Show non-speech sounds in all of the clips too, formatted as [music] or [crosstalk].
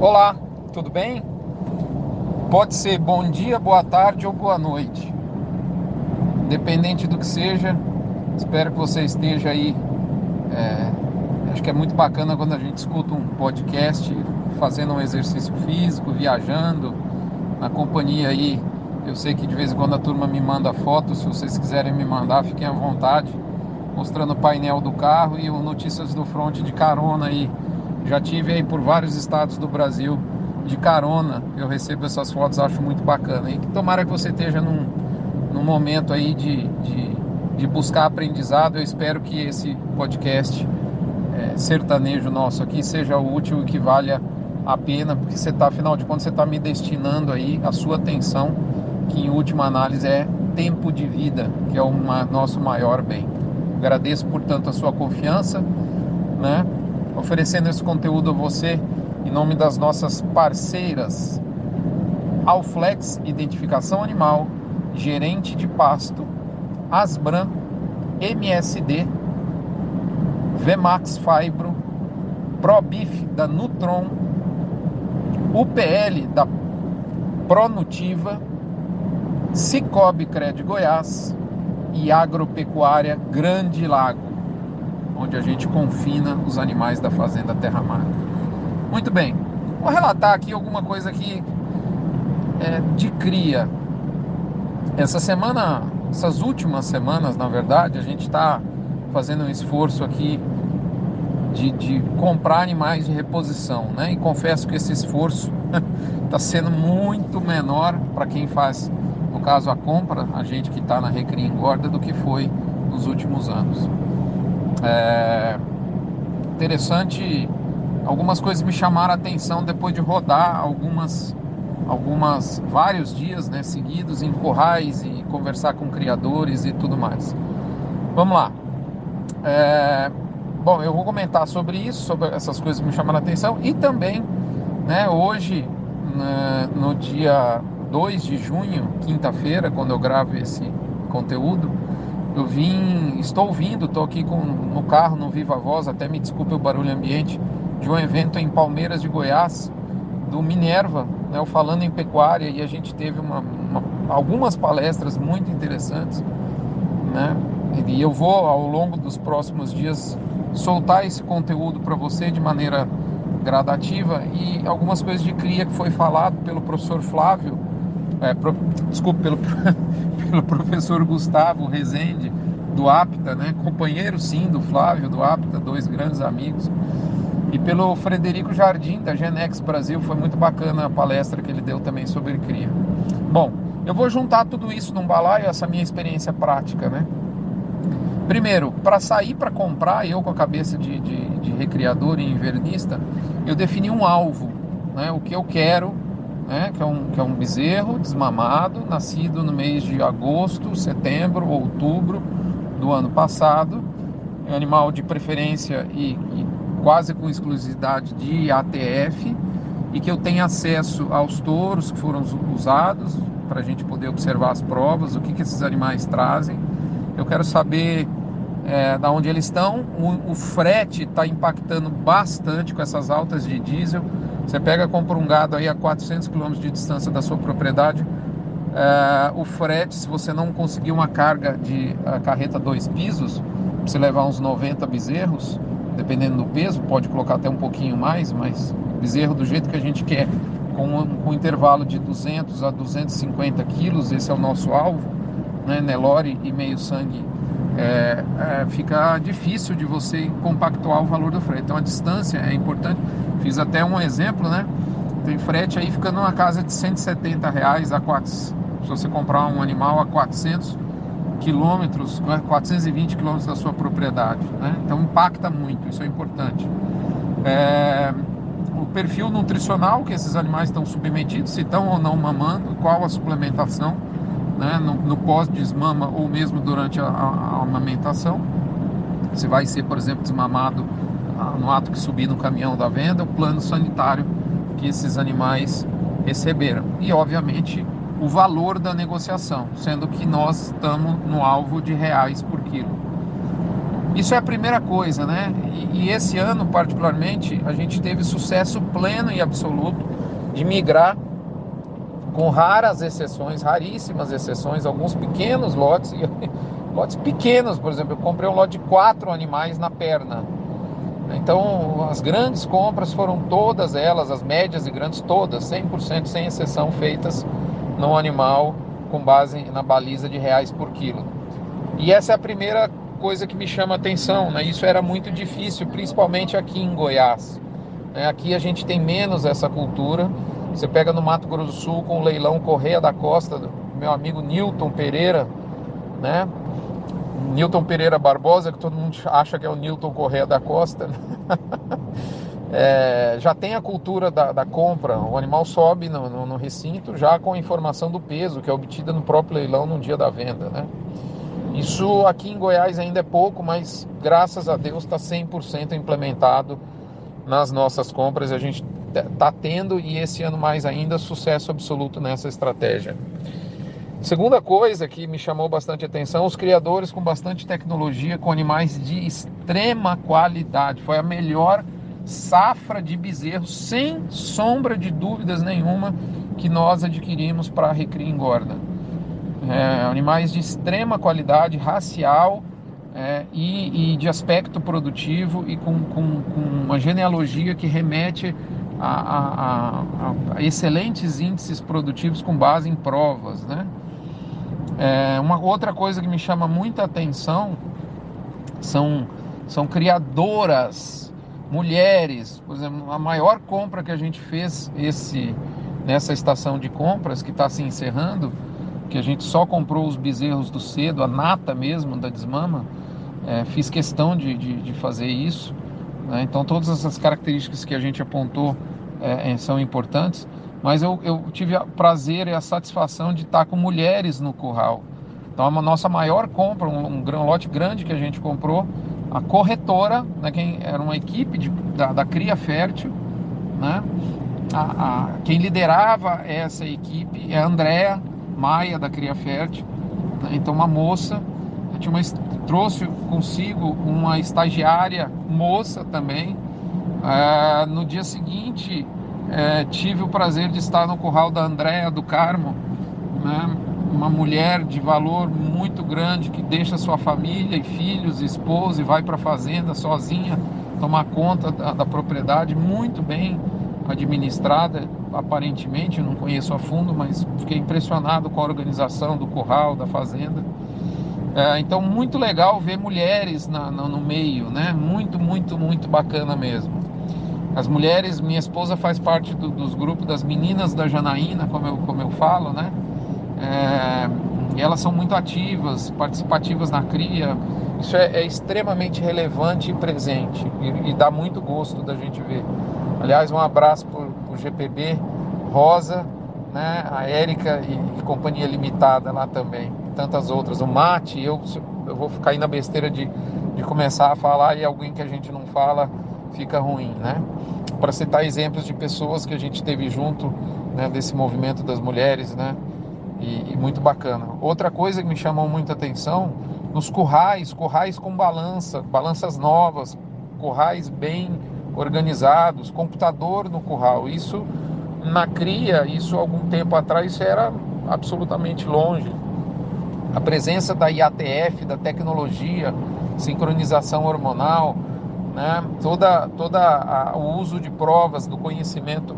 Olá, tudo bem? Pode ser bom dia, boa tarde ou boa noite. Independente do que seja, espero que você esteja aí. É, acho que é muito bacana quando a gente escuta um podcast fazendo um exercício físico, viajando, na companhia aí. Eu sei que de vez em quando a turma me manda fotos, se vocês quiserem me mandar, fiquem à vontade, mostrando o painel do carro e o Notícias do Front de carona aí. Já tive aí por vários estados do Brasil de carona. Eu recebo essas fotos, acho muito bacana. E tomara que você esteja num, num momento aí de, de, de buscar aprendizado. Eu espero que esse podcast é, sertanejo nosso aqui seja útil e que valha a pena, porque você está, afinal de contas, você está me destinando aí a sua atenção, que em última análise é tempo de vida, que é o nosso maior bem. Agradeço, portanto, a sua confiança, né? Oferecendo esse conteúdo a você em nome das nossas parceiras. Alflex Identificação Animal, Gerente de Pasto, Asbran, MSD, Vemax Fibro, ProBif da Nutron, UPL da Pronutiva, Cicobi Cred Goiás e Agropecuária Grande Lago onde a gente confina os animais da fazenda Terra Mar. Muito bem, vou relatar aqui alguma coisa aqui é, de cria. Essa semana, essas últimas semanas, na verdade, a gente está fazendo um esforço aqui de, de, comprar animais de reposição, né? E confesso que esse esforço está [laughs] sendo muito menor para quem faz, no caso, a compra, a gente que está na Recria Engorda, do que foi nos últimos anos. É interessante, algumas coisas me chamaram a atenção depois de rodar algumas, algumas vários dias né, seguidos em corrais e conversar com criadores e tudo mais. Vamos lá. É, bom, eu vou comentar sobre isso, sobre essas coisas que me chamaram a atenção e também, né, hoje, né, no dia 2 de junho, quinta-feira, quando eu gravo esse conteúdo, eu vim, estou ouvindo, estou aqui com, no carro, no Viva Voz, até me desculpe o barulho ambiente, de um evento em Palmeiras de Goiás, do Minerva, né, Falando em Pecuária, e a gente teve uma, uma, algumas palestras muito interessantes. Né? E eu vou, ao longo dos próximos dias, soltar esse conteúdo para você de maneira gradativa e algumas coisas de cria que foi falado pelo professor Flávio, é, pro, desculpe, pelo, [laughs] pelo professor Gustavo Rezende, do APTA, né? companheiro sim do Flávio, do APTA, dois grandes amigos, e pelo Frederico Jardim, da Genex Brasil, foi muito bacana a palestra que ele deu também sobre cria. Bom, eu vou juntar tudo isso num balaio, essa minha experiência prática, né? Primeiro, para sair para comprar, eu com a cabeça de, de, de recriador e invernista, eu defini um alvo, né? o que eu quero né, que, é um, que é um bezerro desmamado, nascido no mês de agosto, setembro, outubro do ano passado, é um animal de preferência e, e quase com exclusividade de ATF, e que eu tenha acesso aos touros que foram usados para a gente poder observar as provas, o que, que esses animais trazem. Eu quero saber é, da onde eles estão. O, o frete está impactando bastante com essas altas de diesel. Você pega, compra um gado aí a 400 km de distância da sua propriedade, é, o frete, se você não conseguir uma carga de carreta dois pisos, você levar uns 90 bezerros, dependendo do peso, pode colocar até um pouquinho mais, mas bezerro do jeito que a gente quer, com um, com um intervalo de 200 a 250 quilos, esse é o nosso alvo, né, Nelore e meio sangue é, é, fica difícil de você compactuar o valor do frete. Então a distância é importante. Fiz até um exemplo, né? Tem frete aí ficando numa casa de 170 reais a 4, se você comprar um animal a 400 quilômetros, 420 quilômetros da sua propriedade, né? Então impacta muito, isso é importante. É, o perfil nutricional que esses animais estão submetidos, se estão ou não mamando, qual a suplementação né, no, no pós-desmama ou mesmo durante a, a, a, amamentação. Se vai ser, por exemplo, desmamado ah, no ato que subir no caminhão da venda, o plano sanitário que esses animais receberam. E, obviamente, o valor da negociação, sendo que nós estamos no alvo de reais por quilo. Isso é a primeira coisa, né? E, e esse ano, particularmente, a gente teve sucesso pleno e absoluto de migrar com raras exceções, raríssimas exceções, alguns pequenos lotes, [laughs] lotes pequenos, por exemplo, eu comprei um lote de quatro animais na perna. Então, as grandes compras foram todas elas, as médias e grandes todas, 100% sem exceção, feitas no animal com base na baliza de reais por quilo. E essa é a primeira coisa que me chama a atenção, né? Isso era muito difícil, principalmente aqui em Goiás. Né? Aqui a gente tem menos essa cultura. Você pega no Mato Grosso do Sul com o leilão Correia da Costa, meu amigo Newton Pereira, né? Newton Pereira Barbosa, que todo mundo acha que é o Newton Correia da Costa. Né? [laughs] é, já tem a cultura da, da, compra, o animal sobe no, no, no, recinto já com a informação do peso, que é obtida no próprio leilão no dia da venda. Né? Isso aqui em Goiás ainda é pouco, mas graças a Deus está 100% implementado nas nossas compras. A gente está tendo e esse ano mais ainda sucesso absoluto nessa estratégia. Segunda coisa que me chamou bastante atenção, os criadores com bastante tecnologia, com animais de extrema qualidade. Foi a melhor safra de bezerros, sem sombra de dúvidas nenhuma, que nós adquirimos para a Recria Engorda. É, animais de extrema qualidade racial é, e, e, de aspecto produtivo e com, com, com uma genealogia que remete a, a, a, excelentes índices produtivos com base em provas, né? É, uma outra coisa que me chama muita atenção são, são criadoras, mulheres. Por exemplo, a maior compra que a gente fez esse nessa estação de compras que está se encerrando, que a gente só comprou os bezerros do cedo, a nata mesmo da desmama, é, fiz questão de, de, de fazer isso. Né? Então, todas essas características que a gente apontou é, é são importantes mas eu, eu tive o prazer e a satisfação de estar com mulheres no curral. Então, a nossa maior compra, um, um lote grande que a gente comprou, a corretora, né, quem era uma equipe de, da, da Cria Fértil, né, a, a, quem liderava essa equipe é a Andréa Maia, da Cria Fértil. Né, então, uma moça, tinha uma, trouxe consigo uma estagiária moça também. É, no dia seguinte, é, tive o prazer de estar no curral da Andréa do Carmo, né? uma mulher de valor muito grande que deixa sua família e filhos, esposa e vai para a fazenda sozinha tomar conta da, da, propriedade, muito bem administrada, aparentemente, eu não conheço a fundo, mas fiquei impressionado com a organização do curral, da fazenda. É, então, muito legal ver mulheres na, no, no meio, né? Muito, muito, muito bacana mesmo. As mulheres, minha esposa faz parte do, dos grupos das meninas da Janaína, como eu, como eu falo, né? É, elas são muito ativas, participativas na cria. Isso é, é extremamente relevante e presente e, e, dá muito gosto da gente ver. Aliás, um abraço para o GPB Rosa, né? a Érica e, e, Companhia Limitada lá também, tantas outras. O Mate, eu, eu vou ficar aí na besteira de, de começar a falar e alguém que a gente não fala fica ruim, né? Para citar exemplos de pessoas que a gente teve junto né, desse movimento das mulheres, né? E, e, muito bacana. Outra coisa que me chamou muita atenção, nos currais, currais com balança, balanças novas, currais bem organizados, computador no curral. Isso na cria, isso algum tempo atrás era absolutamente longe. A presença da IATF, da tecnologia, sincronização hormonal, né? toda, toda a, o uso de provas do conhecimento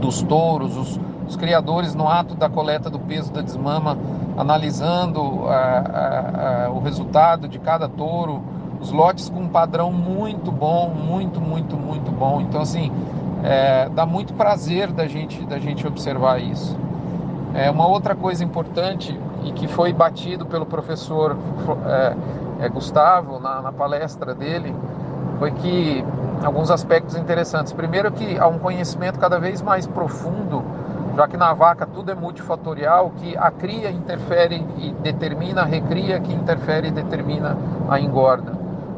dos touros, os, os, criadores no ato da coleta do peso da desmama, analisando a, a, o resultado de cada touro, os lotes com um padrão muito bom, muito, muito, muito bom. Então, assim, é, dá muito prazer da gente, da gente observar isso. É, uma outra coisa importante e que foi batido pelo professor é, é, Gustavo na, na palestra dele foi que alguns aspectos interessantes. Primeiro que há um conhecimento cada vez mais profundo, já que na vaca tudo é multifatorial, que a cria interfere e determina, a recria que interfere e determina a engorda.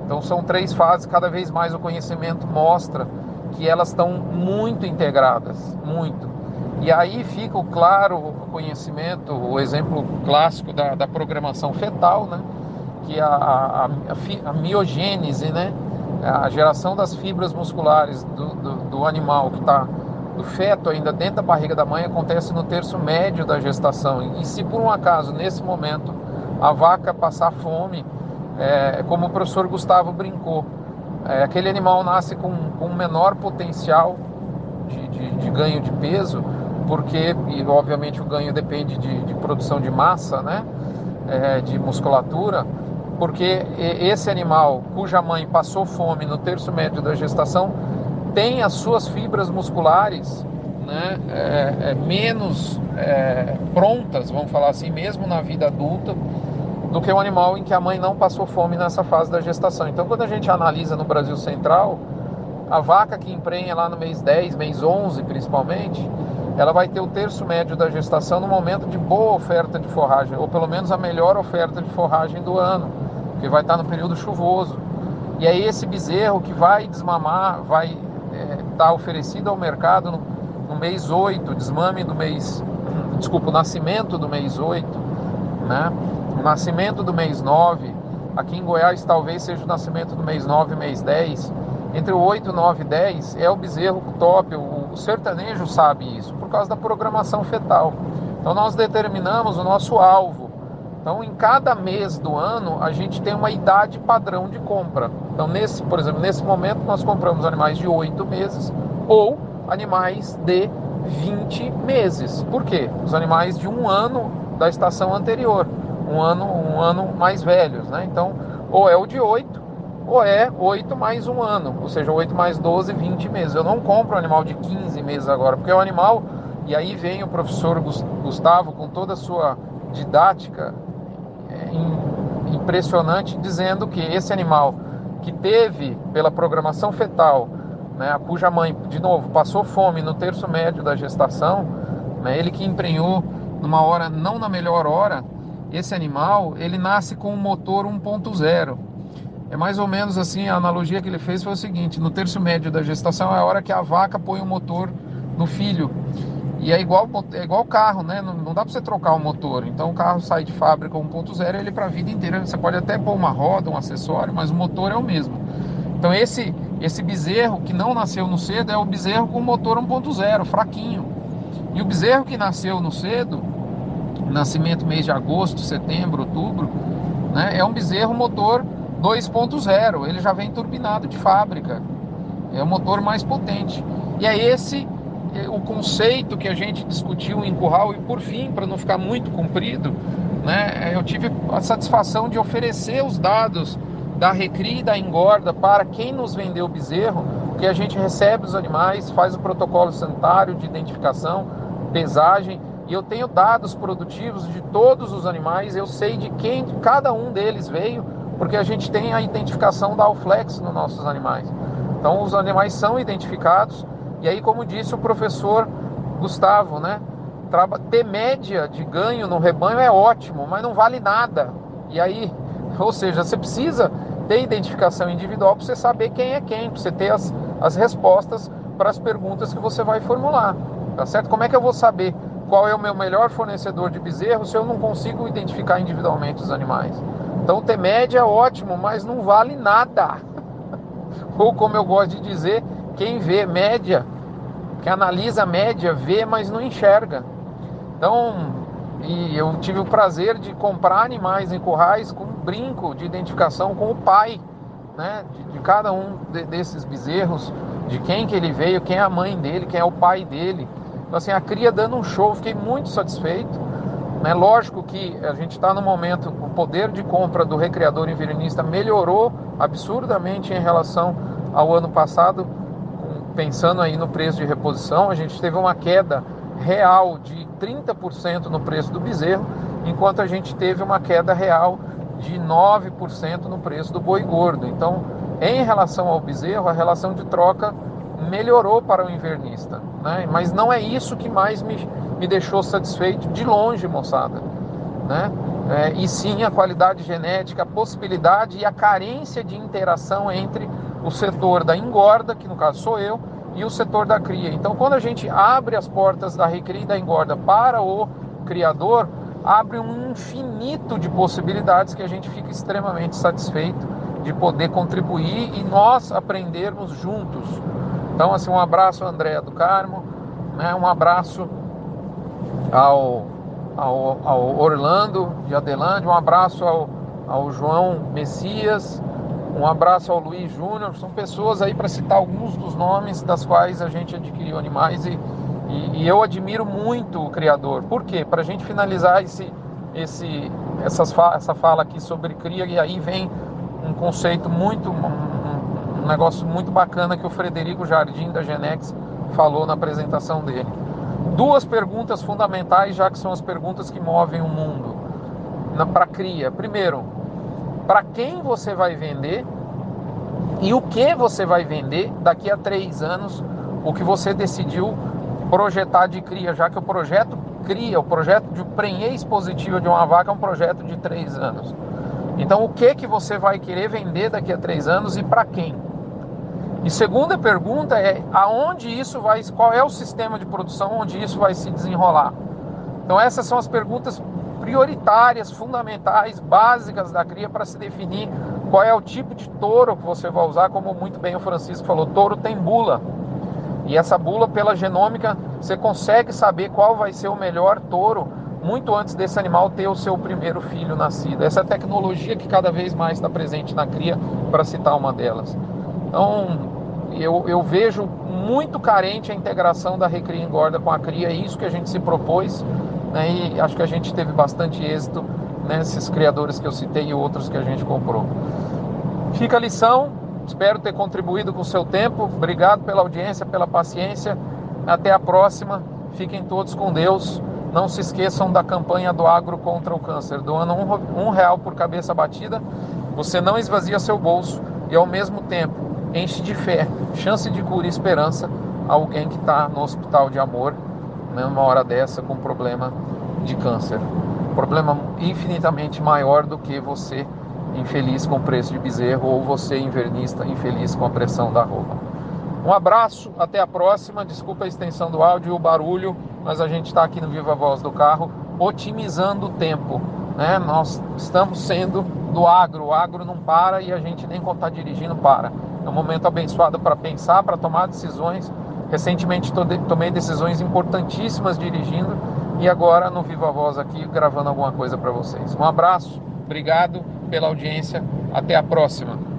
Então são três fases, cada vez mais o conhecimento mostra que elas estão muito integradas, muito. E aí fica o claro conhecimento, o exemplo clássico da, da programação fetal, né? que a, a, a, a miogênese, né, a geração das fibras musculares do, do, do animal que está do feto ainda dentro da barriga da mãe acontece no terço médio da gestação. E se por um acaso, nesse momento, a vaca passar fome, é, como o professor Gustavo brincou, é, aquele animal nasce com, com um menor potencial de, de, de, ganho de peso, porque, e obviamente o ganho depende de, de produção de massa, né, é, de musculatura, porque esse animal cuja mãe passou fome no terço médio da gestação tem as suas fibras musculares né, é, é, menos é, prontas, vamos falar assim, mesmo na vida adulta, do que o animal em que a mãe não passou fome nessa fase da gestação. Então, quando a gente analisa no Brasil Central, a vaca que emprenha lá no mês 10, mês 11 principalmente, ela vai ter o terço médio da gestação no momento de boa oferta de forragem, ou pelo menos a melhor oferta de forragem do ano, que vai estar no período chuvoso. E é esse bezerro que vai desmamar, vai é, oferecido ao mercado no, no, mês 8, desmame do mês, desculpa, o nascimento do mês 8, né? o nascimento do mês 9, aqui em Goiás talvez seja o nascimento do mês 9 e mês 10, entre o 8, 9 e 10 é o bezerro top, o, o sertanejo sabe isso, por causa da programação fetal. Então nós determinamos o nosso alvo. Então, em cada mês do ano, a gente tem uma idade padrão de compra. Então, nesse, por exemplo, nesse momento, nós compramos animais de 8 meses ou animais de 20 meses. Por quê? Os animais de um ano da estação anterior, um ano, um ano mais velhos, né? Então, ou é o de 8, ou é 8 mais um ano, ou seja, 8 mais 12, 20 meses. Eu não compro um animal de 15 meses agora, porque é um animal, e aí vem o professor Gustavo com toda a sua didática é, impressionante, dizendo que esse animal que teve pela programação fetal, né, cuja mãe, de novo, passou fome no terço médio da gestação, né, ele que emprenhou numa hora, não na melhor hora, esse animal, ele nasce com um motor 1.0. É mais ou menos assim, a analogia que ele fez foi o seguinte, no terço médio da gestação é a hora que a vaca põe o motor no filho. E é igual é igual carro, né? Não, não dá para você trocar o motor. Então o carro sai de fábrica 1.0, ele para a vida inteira. Você pode até pôr uma roda, um acessório, mas o motor é o mesmo. Então esse esse bezerro que não nasceu no cedo é o bezerro com motor 1.0, fraquinho. E o bezerro que nasceu no cedo, nascimento mês de agosto, setembro, outubro, né? É um bezerro motor 2.0. Ele já vem turbinado de fábrica. É o motor mais potente. E é esse o conceito que a gente discutiu em Curral e por fim, para não ficar muito comprido, né, eu tive a satisfação de oferecer os dados da recria e da engorda para quem nos vendeu o bezerro, que a gente recebe os animais, faz o protocolo sanitário de identificação, pesagem, e eu tenho dados produtivos de todos os animais, eu sei de quem cada um deles veio, porque a gente tem a identificação da Alflex nos nossos animais. Então os animais são identificados e aí, como disse o professor Gustavo, né? Ter média de ganho no rebanho é ótimo, mas não vale nada. E aí, [laughs] ou seja, você precisa ter identificação individual para você saber quem é quem, para você ter as, as respostas para as perguntas que você vai formular. Tá certo? Como é que eu vou saber qual é o meu melhor fornecedor de bezerro se eu não consigo identificar individualmente os animais? Então, ter média é ótimo, mas não vale nada. [laughs] Ou como eu gosto de dizer, quem vê média, que analisa média, vê, mas não enxerga. Então, e eu tive o prazer de comprar animais em currais com um brinco de identificação com o pai, né, de, de cada um de, desses bezerros, de quem que ele veio, quem é a mãe dele, quem é o pai dele. Então, assim, a cria dando um show, fiquei muito satisfeito. Né? Lógico que a gente está no momento, o poder de compra do recriador invernista melhorou absurdamente em relação ao ano passado, pensando aí no preço de reposição, a gente teve uma queda real de 30% no preço do bezerro, enquanto a gente teve uma queda real de 9% no preço do boi gordo. Então, em relação ao bezerro, a relação de troca melhorou para o invernista. Né? Mas não é isso que mais me, me deixou satisfeito de longe, moçada. Né? É, e sim a qualidade genética, a possibilidade e a carência de interação entre o setor da engorda, que no caso sou eu, e o setor da cria. Então, quando a gente abre as portas da recria e da engorda para o criador, abre um infinito de possibilidades que a gente fica extremamente satisfeito de poder contribuir e nós aprendermos juntos. Então, assim, um abraço André do Carmo, né? um abraço ao, ao, ao Orlando de Adelante, um abraço ao, ao João Messias, um abraço ao Luiz Júnior, são pessoas aí para citar alguns dos nomes das quais a gente adquiriu animais e, e, e eu admiro muito o criador. Por quê? Para a gente finalizar esse, esse, essas, essa fala aqui sobre cria, e aí vem um conceito muito, um, um negócio muito bacana que o Frederico Jardim da Genex falou na apresentação dele. Duas perguntas fundamentais, já que são as perguntas que movem o mundo para cria. Primeiro, para quem você vai vender e o que você vai vender daqui a três anos, o que você decidiu projetar de cria, já que o projeto cria, o projeto de prenhez positiva de uma vaca é um projeto de três anos. Então, o que que você vai querer vender daqui a três anos e para quem? E segunda pergunta é aonde isso vai, qual é o sistema de produção onde isso vai se desenrolar? Então, essas são as perguntas prioritárias, fundamentais, básicas da cria para se definir qual é o tipo de touro que você vai usar, como muito bem o Francisco falou, touro tem bula. E essa bula pela genômica, você consegue saber qual vai ser o melhor touro muito antes desse animal ter o seu primeiro filho nascido. Essa é tecnologia que cada vez mais está presente na cria, para citar uma delas. Então, eu, eu vejo muito carente a integração da recria engorda com a cria, é isso que a gente se propôs, né, e acho que a gente teve bastante êxito nesses criadores que eu citei e outros que a gente comprou. Fica a lição, espero ter contribuído com o seu tempo, obrigado pela audiência, pela paciência, até a próxima, fiquem todos com Deus. Não se esqueçam da campanha do agro contra o câncer. Doando um, um real por cabeça batida, você não esvazia seu bolso e ao mesmo tempo enche de fé, chance de cura e esperança alguém que está no hospital de amor numa hora dessa com problema de câncer. Problema infinitamente maior do que você infeliz com o preço de bezerro ou você invernista infeliz com a pressão da roupa. Um abraço, até a próxima. Desculpa a extensão do áudio e o barulho, mas a gente está aqui no Viva Voz do Carro otimizando o tempo. Né? Nós estamos sendo do agro, o agro não para e a gente nem quando está dirigindo para. É um momento abençoado para pensar, para tomar decisões. Recentemente tomei decisões importantíssimas dirigindo e agora no Viva Voz aqui gravando alguma coisa para vocês. Um abraço, obrigado pela audiência, até a próxima.